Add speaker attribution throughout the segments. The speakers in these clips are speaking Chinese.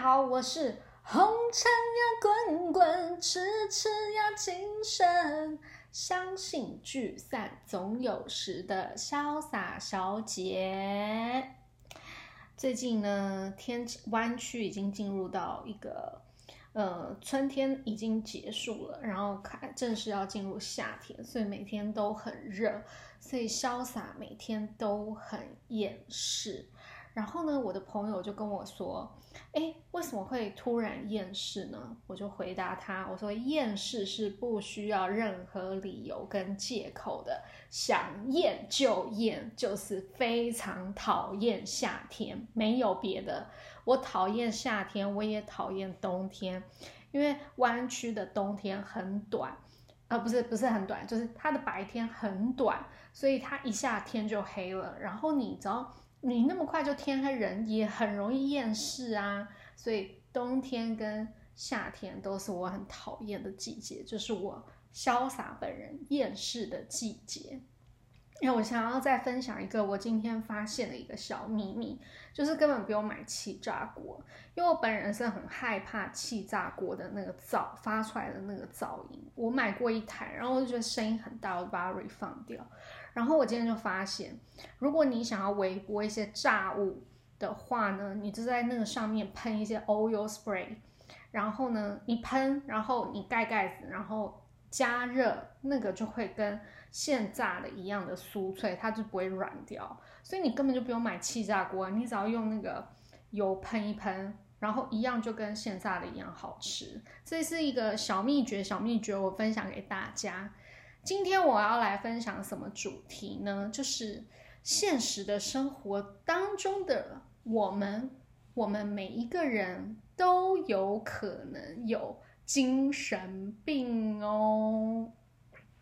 Speaker 1: 好，我是红尘呀滚滚，痴痴呀情深，相信聚散总有时的潇洒小姐。最近呢，天气湾区已经进入到一个呃春天已经结束了，然后开正式要进入夏天，所以每天都很热，所以潇洒每天都很厌世。然后呢，我的朋友就跟我说：“哎，为什么会突然厌世呢？”我就回答他：“我说厌世是不需要任何理由跟借口的，想厌就厌，就是非常讨厌夏天，没有别的。我讨厌夏天，我也讨厌冬天，因为湾区的冬天很短，啊，不是不是很短，就是它的白天很短，所以它一下天就黑了。然后你只要你那么快就天黑，人也很容易厌世啊。所以冬天跟夏天都是我很讨厌的季节，就是我潇洒本人厌世的季节。因为我想要再分享一个我今天发现的一个小秘密，就是根本不用买气炸锅，因为我本人是很害怕气炸锅的那个噪发出来的那个噪音。我买过一台，然后我就觉得声音很大，我就把它 refund 掉。然后我今天就发现，如果你想要微波一些炸物的话呢，你就在那个上面喷一些 oil spray，然后呢，你喷，然后你盖盖子，然后加热，那个就会跟现炸的一样的酥脆，它就不会软掉。所以你根本就不用买气炸锅，你只要用那个油喷一喷，然后一样就跟现炸的一样好吃。这是一个小秘诀，小秘诀我分享给大家。今天我要来分享什么主题呢？就是现实的生活当中的我们，我们每一个人都有可能有精神病哦。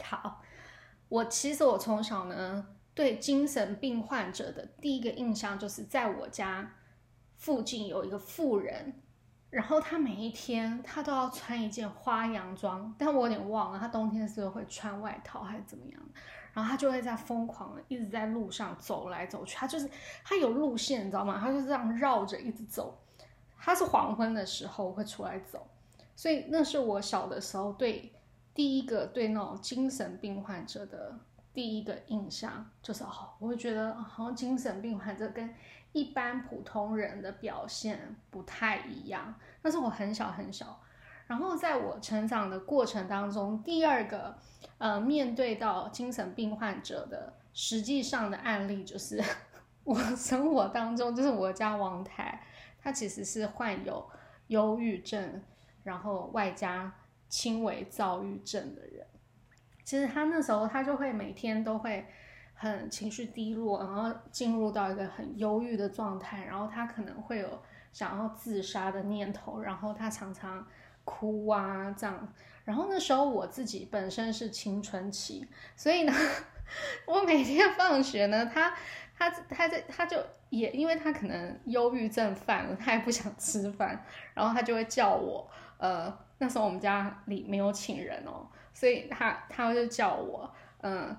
Speaker 1: 好，我其实我从小呢，对精神病患者的第一个印象就是在我家附近有一个妇人。然后他每一天他都要穿一件花洋装，但我有点忘了，他冬天是不是会穿外套还是怎么样？然后他就会在疯狂的一直在路上走来走去，他就是他有路线，你知道吗？他就这样绕着一直走。他是黄昏的时候会出来走，所以那是我小的时候对第一个对那种精神病患者的第一个印象，就是哦，我会觉得好像精神病患者跟。一般普通人的表现不太一样，但是我很小很小，然后在我成长的过程当中，第二个呃面对到精神病患者的实际上的案例，就是 我生活当中就是我家王太，他其实是患有忧郁症，然后外加轻微躁郁症的人，其实他那时候他就会每天都会。很情绪低落，然后进入到一个很忧郁的状态，然后他可能会有想要自杀的念头，然后他常常哭啊这样。然后那时候我自己本身是青春期，所以呢，我每天放学呢，他他他在他就也因为他可能忧郁症犯了，他也不想吃饭，然后他就会叫我，呃，那时候我们家里没有请人哦，所以他他就叫我，嗯。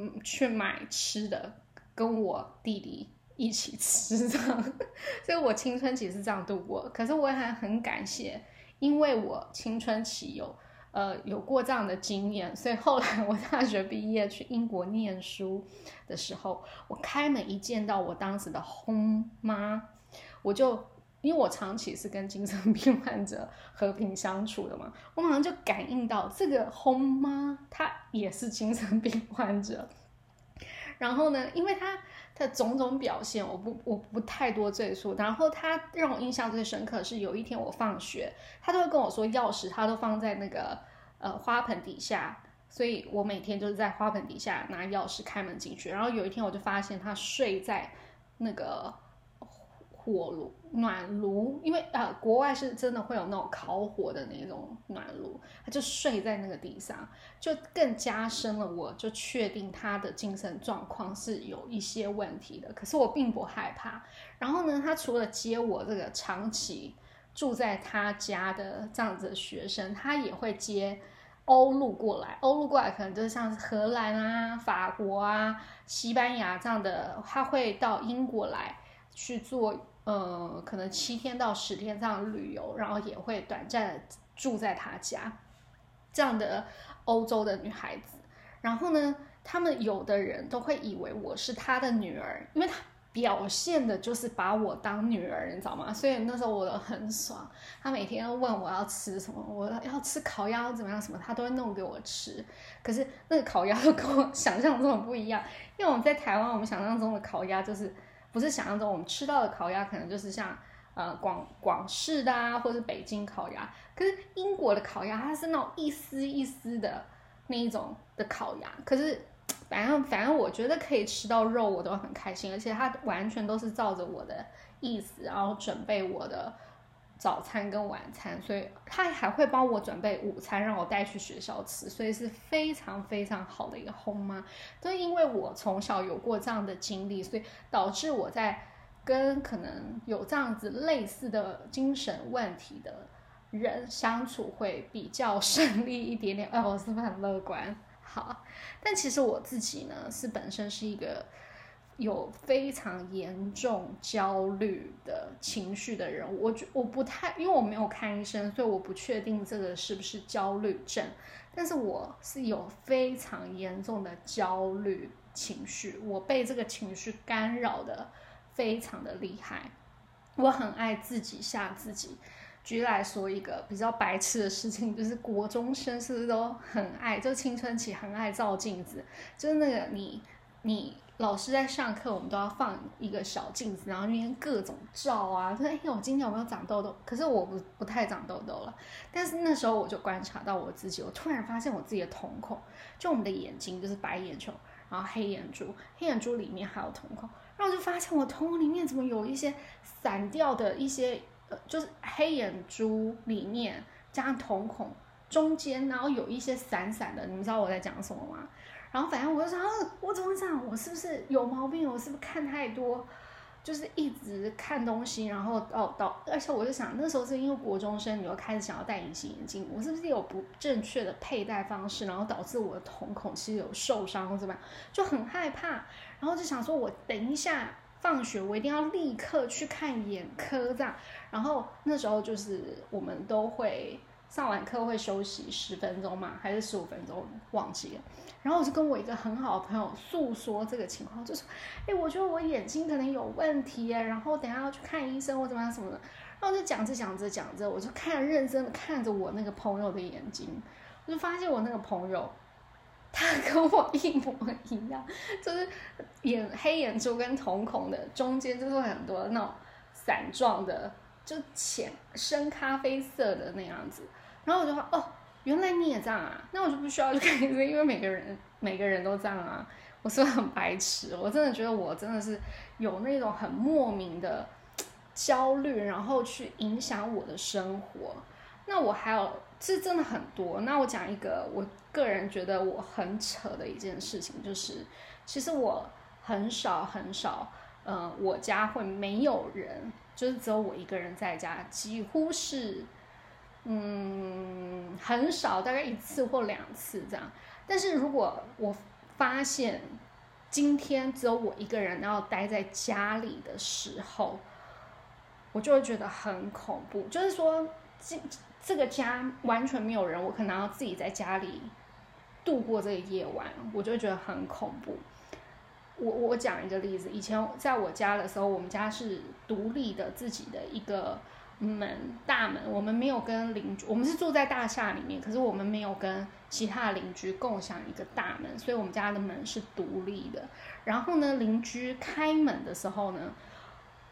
Speaker 1: 嗯，去买吃的，跟我弟弟一起吃这样，所以我青春期是这样度过。可是我还很感谢，因为我青春期有呃有过这样的经验，所以后来我大学毕业去英国念书的时候，我开门一见到我当时的轰妈，我就因为我长期是跟精神病患者和平相处的嘛，我马上就感应到这个轰妈她也是精神病患者。然后呢，因为她的种种表现，我不我不太多赘述。然后她让我印象最深刻是有一天我放学，她都会跟我说钥匙她都放在那个呃花盆底下，所以我每天就是在花盆底下拿钥匙开门进去。然后有一天我就发现她睡在那个。火炉暖炉，因为啊，国外是真的会有那种烤火的那种暖炉，他就睡在那个地上，就更加深了，我就确定他的精神状况是有一些问题的。可是我并不害怕。然后呢，他除了接我这个长期住在他家的这样子的学生，他也会接欧陆过来。欧陆过来可能就是像荷兰啊、法国啊、西班牙这样的，他会到英国来去做。呃，可能七天到十天这样旅游，然后也会短暂住在他家，这样的欧洲的女孩子。然后呢，他们有的人都会以为我是他的女儿，因为他表现的就是把我当女儿，你知道吗？所以那时候我很爽。他每天问我要吃什么，我要吃烤鸭怎么样什么，他都会弄给我吃。可是那个烤鸭跟我想象中的不一样，因为我们在台湾，我们想象中的烤鸭就是。不是想象中我们吃到的烤鸭，可能就是像呃广广式的啊，或者是北京烤鸭。可是英国的烤鸭，它是那种一丝一丝的那一种的烤鸭。可是反正反正我觉得可以吃到肉，我都很开心。而且它完全都是照着我的意思，然后准备我的。早餐跟晚餐，所以他还会帮我准备午餐，让我带去学校吃，所以是非常非常好的一个后妈。都因为我从小有过这样的经历，所以导致我在跟可能有这样子类似的精神问题的人相处会比较顺利一点点。哎，我是不是很乐观？好，但其实我自己呢，是本身是一个。有非常严重焦虑的情绪的人，我觉我不太，因为我没有看医生，所以我不确定这个是不是焦虑症。但是我是有非常严重的焦虑情绪，我被这个情绪干扰的非常的厉害。我很爱自己吓自己。举来说，一个比较白痴的事情，就是国中生是不是都很爱，就青春期很爱照镜子，就是那个你你。老师在上课，我们都要放一个小镜子，然后那边各种照啊，说：“哎，我今天有没有长痘痘？”可是我不不太长痘痘了。但是那时候我就观察到我自己，我突然发现我自己的瞳孔，就我们的眼睛就是白眼球，然后黑眼珠，黑眼珠里面还有瞳孔，然后我就发现我瞳孔里面怎么有一些散掉的一些，呃，就是黑眼珠里面加上瞳孔中间，然后有一些散散的，你们知道我在讲什么吗？然后反正我就想，我怎么想，我是不是有毛病？我是不是看太多，就是一直看东西，然后到到，而且我就想，那时候是因为国中生，你又开始想要戴隐形眼镜，我是不是有不正确的佩戴方式，然后导致我的瞳孔其实有受伤怎么样，就很害怕，然后就想说，我等一下放学，我一定要立刻去看眼科这样。然后那时候就是我们都会上完课会休息十分钟嘛，还是十五分钟，忘记了。然后我就跟我一个很好的朋友诉说这个情况，就说：“哎，我觉得我眼睛可能有问题，然后等下要去看医生或怎么样什么的。”然后就讲着讲着讲着，我就看认真的看着我那个朋友的眼睛，我就发现我那个朋友，他跟我一模一样，就是眼黑眼珠跟瞳孔的中间就是很多那种散状的，就浅深咖啡色的那样子。然后我就说：“哦。”原来你也这样啊？那我就不需要去看医生，因为每个人每个人都这样啊。我是不是很白痴？我真的觉得我真的是有那种很莫名的焦虑，然后去影响我的生活。那我还有，这真的很多。那我讲一个我个人觉得我很扯的一件事情，就是其实我很少很少，嗯，我家会没有人，就是只有我一个人在家，几乎是。嗯，很少，大概一次或两次这样。但是如果我发现今天只有我一个人要待在家里的时候，我就会觉得很恐怖。就是说，这这个家完全没有人，我可能要自己在家里度过这个夜晚，我就觉得很恐怖。我我讲一个例子，以前在我家的时候，我们家是独立的自己的一个。门大门，我们没有跟邻居，我们是住在大厦里面，可是我们没有跟其他的邻居共享一个大门，所以我们家的门是独立的。然后呢，邻居开门的时候呢，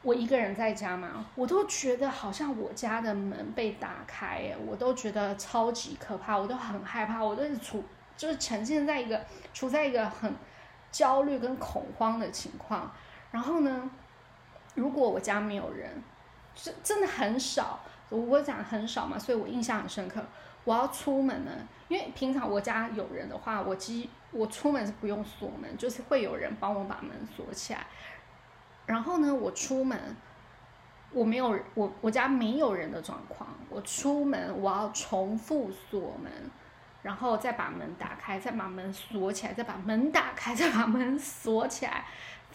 Speaker 1: 我一个人在家嘛，我都觉得好像我家的门被打开，我都觉得超级可怕，我都很害怕，我都是处就是呈现在一个处在一个很焦虑跟恐慌的情况。然后呢，如果我家没有人。是真的很少，我讲很少嘛，所以我印象很深刻。我要出门呢，因为平常我家有人的话，我基我出门是不用锁门，就是会有人帮我把门锁起来。然后呢，我出门我没有我我家没有人的状况，我出门我要重复锁门，然后再把门打开，再把门锁起来，再把门打开，再把门锁起来，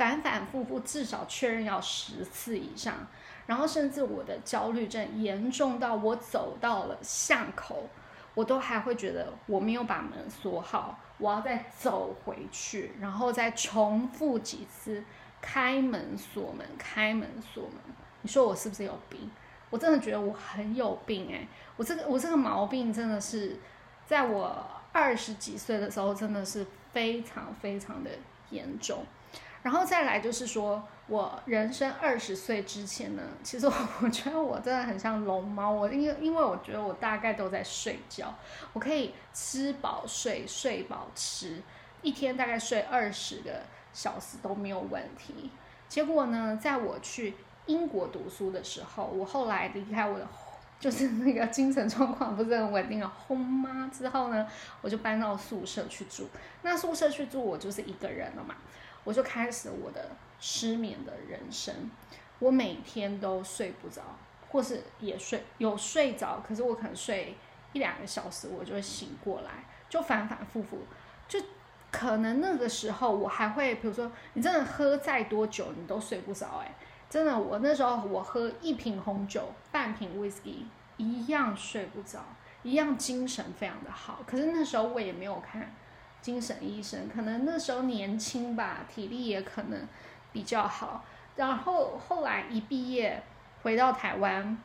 Speaker 1: 反反复复至少确认要十次以上。然后甚至我的焦虑症严重到我走到了巷口，我都还会觉得我没有把门锁好，我要再走回去，然后再重复几次开门锁门，开门锁门。你说我是不是有病？我真的觉得我很有病哎！我这个我这个毛病真的是在我二十几岁的时候，真的是非常非常的严重。然后再来就是说，我人生二十岁之前呢，其实 我觉得我真的很像龙猫。我因为因为我觉得我大概都在睡觉，我可以吃饱睡，睡饱吃，一天大概睡二十个小时都没有问题。结果呢，在我去英国读书的时候，我后来离开我的就是那个精神状况不是很稳定的轰妈之后呢，我就搬到宿舍去住。那宿舍去住，我就是一个人了嘛。我就开始我的失眠的人生，我每天都睡不着，或是也睡有睡着，可是我可能睡一两个小时，我就会醒过来，就反反复复，就可能那个时候我还会，比如说你真的喝再多酒，你都睡不着，哎，真的，我那时候我喝一瓶红酒，半瓶 whisky，一样睡不着，一样精神非常的好，可是那时候我也没有看。精神医生可能那时候年轻吧，体力也可能比较好。然后后来一毕业，回到台湾，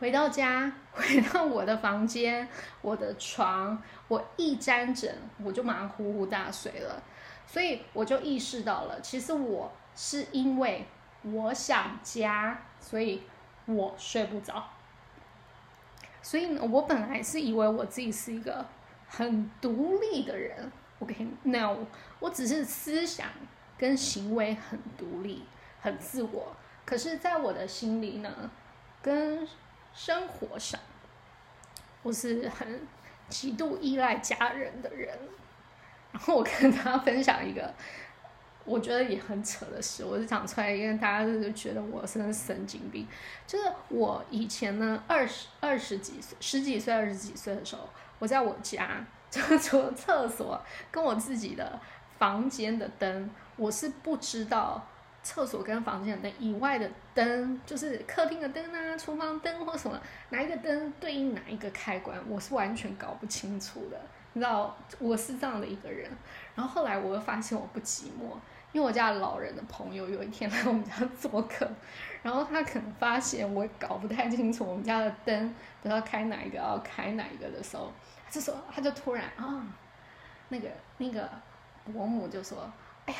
Speaker 1: 回到家，回到我的房间，我的床，我一沾枕，我就马上呼呼大睡了。所以我就意识到了，其实我是因为我想家，所以我睡不着。所以呢，我本来是以为我自己是一个很独立的人。OK，No，我只是思想跟行为很独立、很自我，可是，在我的心里呢，跟生活上，我是很极度依赖家人的人。然后我跟大家分享一个，我觉得也很扯的事，我是讲出来，因为大家就觉得我是神经病。就是我以前呢，二十二十几岁、十几岁、二十几岁的时候，我在我家。就除了厕所跟我自己的房间的灯，我是不知道厕所跟房间的灯以外的灯，就是客厅的灯啊、厨房灯或什么，哪一个灯对应哪一个开关，我是完全搞不清楚的。你知道，我是这样的一个人。然后后来我又发现我不寂寞，因为我家老人的朋友有一天来我们家做客，然后他可能发现我搞不太清楚我们家的灯不知道开哪一个，要开哪一个的时候。这时候他就突然啊，那个那个伯母就说：“哎呀，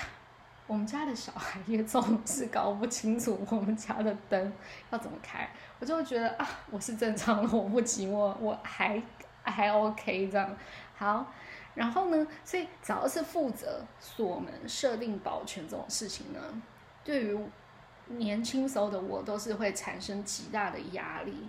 Speaker 1: 我们家的小孩也总是搞不清楚我们家的灯要怎么开。”我就会觉得啊，我是正常的，我不寂寞，我还还 OK 这样。好，然后呢，所以只要是负责锁门、设定保全这种事情呢，对于年轻时候的我都是会产生极大的压力。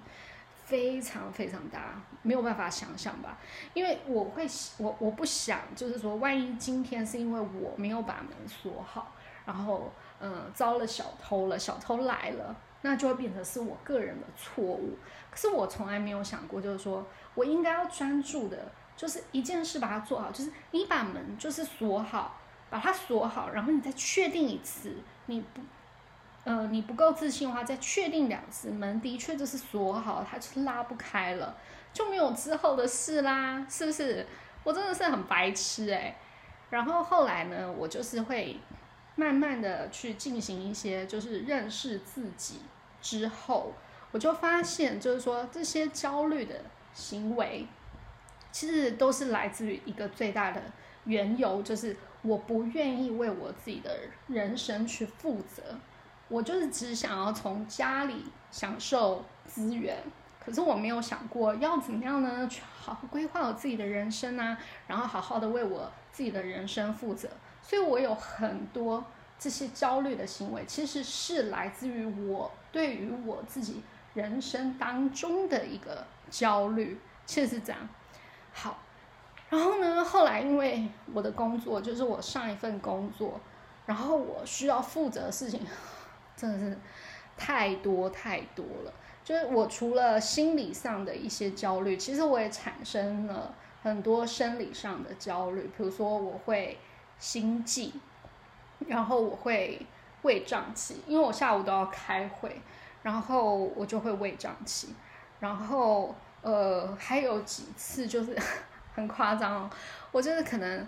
Speaker 1: 非常非常大，没有办法想象吧？因为我会，我我不想，就是说，万一今天是因为我没有把门锁好，然后嗯遭了小偷了，小偷来了，那就会变成是我个人的错误。可是我从来没有想过，就是说我应该要专注的，就是一件事把它做好，就是你把门就是锁好，把它锁好，然后你再确定一次，你不。呃，你不够自信的话，再确定两次门的确就是锁好，它就拉不开了，就没有之后的事啦，是不是？我真的是很白痴诶。然后后来呢，我就是会慢慢的去进行一些，就是认识自己之后，我就发现，就是说这些焦虑的行为，其实都是来自于一个最大的缘由，就是我不愿意为我自己的人生去负责。我就是只想要从家里享受资源，可是我没有想过要怎么样呢？去好好规划我自己的人生啊，然后好好的为我自己的人生负责。所以我有很多这些焦虑的行为，其实是来自于我对于我自己人生当中的一个焦虑，其实是这样。好，然后呢，后来因为我的工作就是我上一份工作，然后我需要负责的事情。真的是太多太多了，就是我除了心理上的一些焦虑，其实我也产生了很多生理上的焦虑，比如说我会心悸，然后我会胃胀气，因为我下午都要开会，然后我就会胃胀气，然后呃还有几次就是 很夸张，我就是可能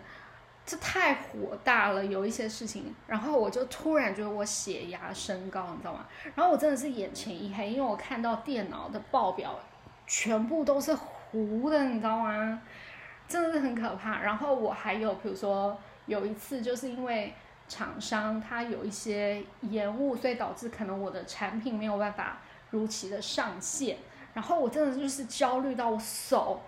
Speaker 1: 这太火大了，有一些事情，然后我就突然觉得我血压升高，你知道吗？然后我真的是眼前一黑，因为我看到电脑的报表全部都是糊的，你知道吗？真的是很可怕。然后我还有比如说有一次就是因为。厂商他有一些延误，所以导致可能我的产品没有办法如期的上线，然后我真的就是焦虑到我手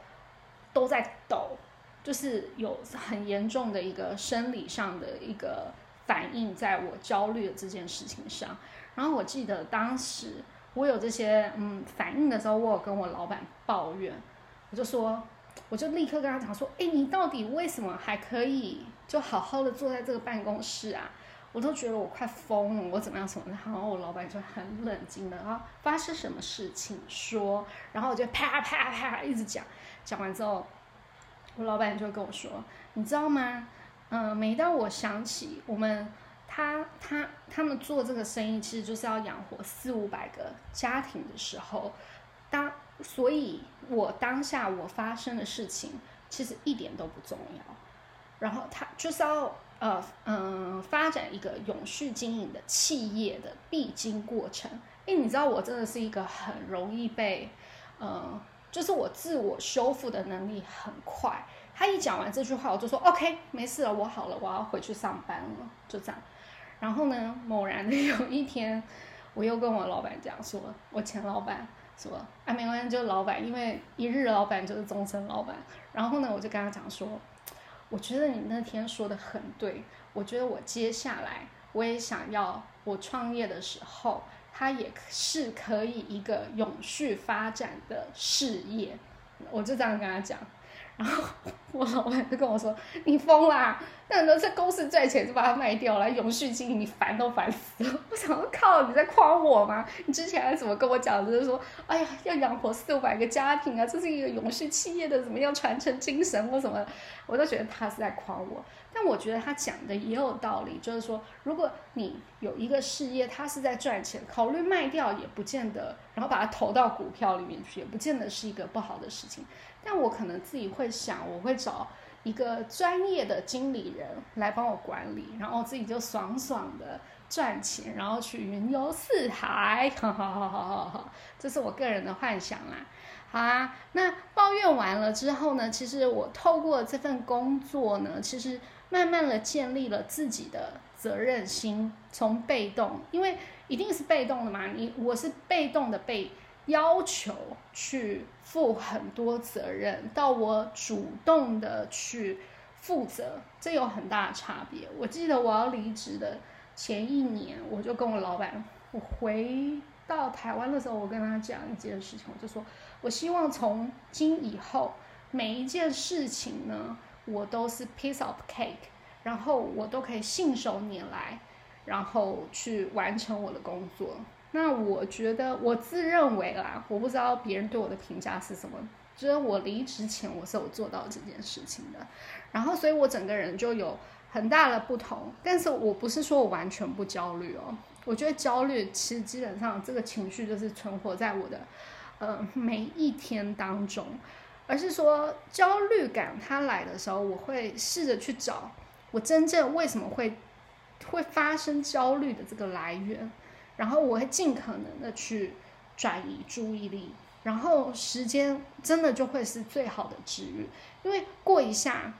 Speaker 1: 都在抖，就是有很严重的一个生理上的一个反应，在我焦虑的这件事情上。然后我记得当时我有这些嗯反应的时候，我有跟我老板抱怨，我就说，我就立刻跟他讲说，哎，你到底为什么还可以？就好好的坐在这个办公室啊，我都觉得我快疯了，我怎么样什么的。然后我老板就很冷静的啊，发生什么事情说，然后我就啪啪啪一直讲，讲完之后，我老板就跟我说，你知道吗？嗯，每当我想起我们他他他们做这个生意，其实就是要养活四五百个家庭的时候，当所以，我当下我发生的事情，其实一点都不重要。然后他就是要呃嗯发展一个永续经营的企业的必经过程。因为，你知道我真的是一个很容易被，嗯，就是我自我修复的能力很快。他一讲完这句话，我就说 OK，没事了，我好了，我要回去上班了，就这样。然后呢，猛然的 有一天，我又跟我老板讲说，我前老板说，啊，没关系，就老板，因为一日老板就是终身老板。然后呢，我就跟他讲说。我觉得你那天说的很对，我觉得我接下来我也想要，我创业的时候，它也是可以一个永续发展的事业，我就这样跟他讲。然后我老板就跟我说：“你疯啦！但是这公司赚钱就把它卖掉了，永续经营你烦都烦死了。”我想说：“靠，你在夸我吗？你之前还怎么跟我讲？就是说，哎呀，要养活四五百个家庭啊，这是一个永续企业的怎么样传承精神或什么？我都觉得他是在夸我。但我觉得他讲的也有道理，就是说，如果你有一个事业，它是在赚钱，考虑卖掉也不见得，然后把它投到股票里面去，也不见得是一个不好的事情。但我可能自己会想，我会找一个专业的经理人来帮我管理，然后自己就爽爽的赚钱，然后去云游四海，哈哈哈哈哈！这是我个人的幻想啦。好啊，那抱怨完了之后呢，其实我透过这份工作呢，其实。慢慢的建立了自己的责任心，从被动，因为一定是被动的嘛，你我是被动的被要求去负很多责任，到我主动的去负责，这有很大的差别。我记得我要离职的前一年，我就跟我老板，我回到台湾的时候，我跟他讲一件事情，我就说我希望从今以后每一件事情呢。我都是 piece of cake，然后我都可以信手拈来，然后去完成我的工作。那我觉得我自认为啦，我不知道别人对我的评价是什么。觉得我离职前我是有做到这件事情的，然后所以我整个人就有很大的不同。但是我不是说我完全不焦虑哦，我觉得焦虑其实基本上这个情绪就是存活在我的呃每一天当中。而是说焦虑感它来的时候，我会试着去找我真正为什么会会发生焦虑的这个来源，然后我会尽可能的去转移注意力，然后时间真的就会是最好的治愈，因为过一下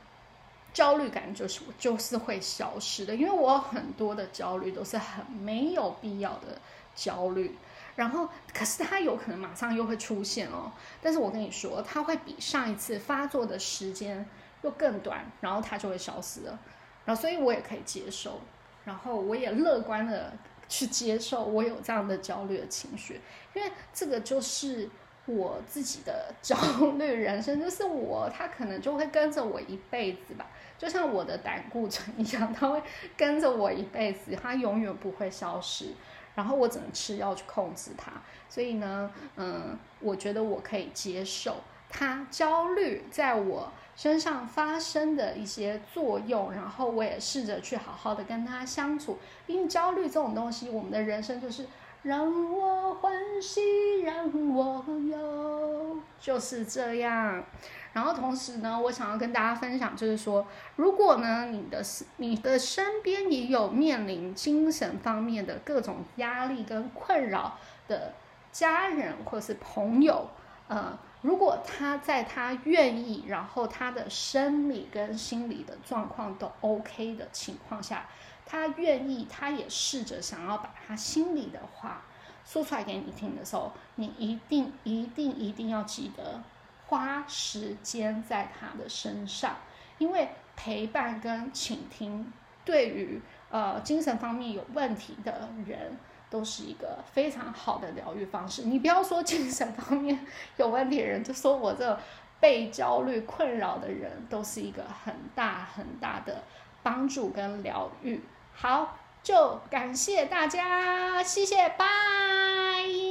Speaker 1: 焦虑感就是就是会消失的，因为我很多的焦虑都是很没有必要的焦虑。然后，可是它有可能马上又会出现哦。但是我跟你说，它会比上一次发作的时间又更短，然后它就会消失了。然后，所以我也可以接受，然后我也乐观的去接受。我有这样的焦虑的情绪，因为这个就是我自己的焦虑人生，就是我，他可能就会跟着我一辈子吧，就像我的胆固醇一样，他会跟着我一辈子，他永远不会消失。然后我只能吃药去控制它，所以呢，嗯，我觉得我可以接受。它焦虑在我身上发生的一些作用，然后我也试着去好好的跟他相处。因为焦虑这种东西，我们的人生就是让我欢喜，让我忧，就是这样。然后同时呢，我想要跟大家分享，就是说，如果呢，你的你的身边也有面临精神方面的各种压力跟困扰的家人或是朋友，呃，如果他在他愿意，然后他的生理跟心理的状况都 OK 的情况下。他愿意，他也试着想要把他心里的话说出来给你听的时候，你一定、一定、一定要记得花时间在他的身上，因为陪伴跟倾听对于呃精神方面有问题的人都是一个非常好的疗愈方式。你不要说精神方面有问题的人，就说我这被焦虑困扰的人，都是一个很大很大的帮助跟疗愈。好，就感谢大家，谢谢，拜。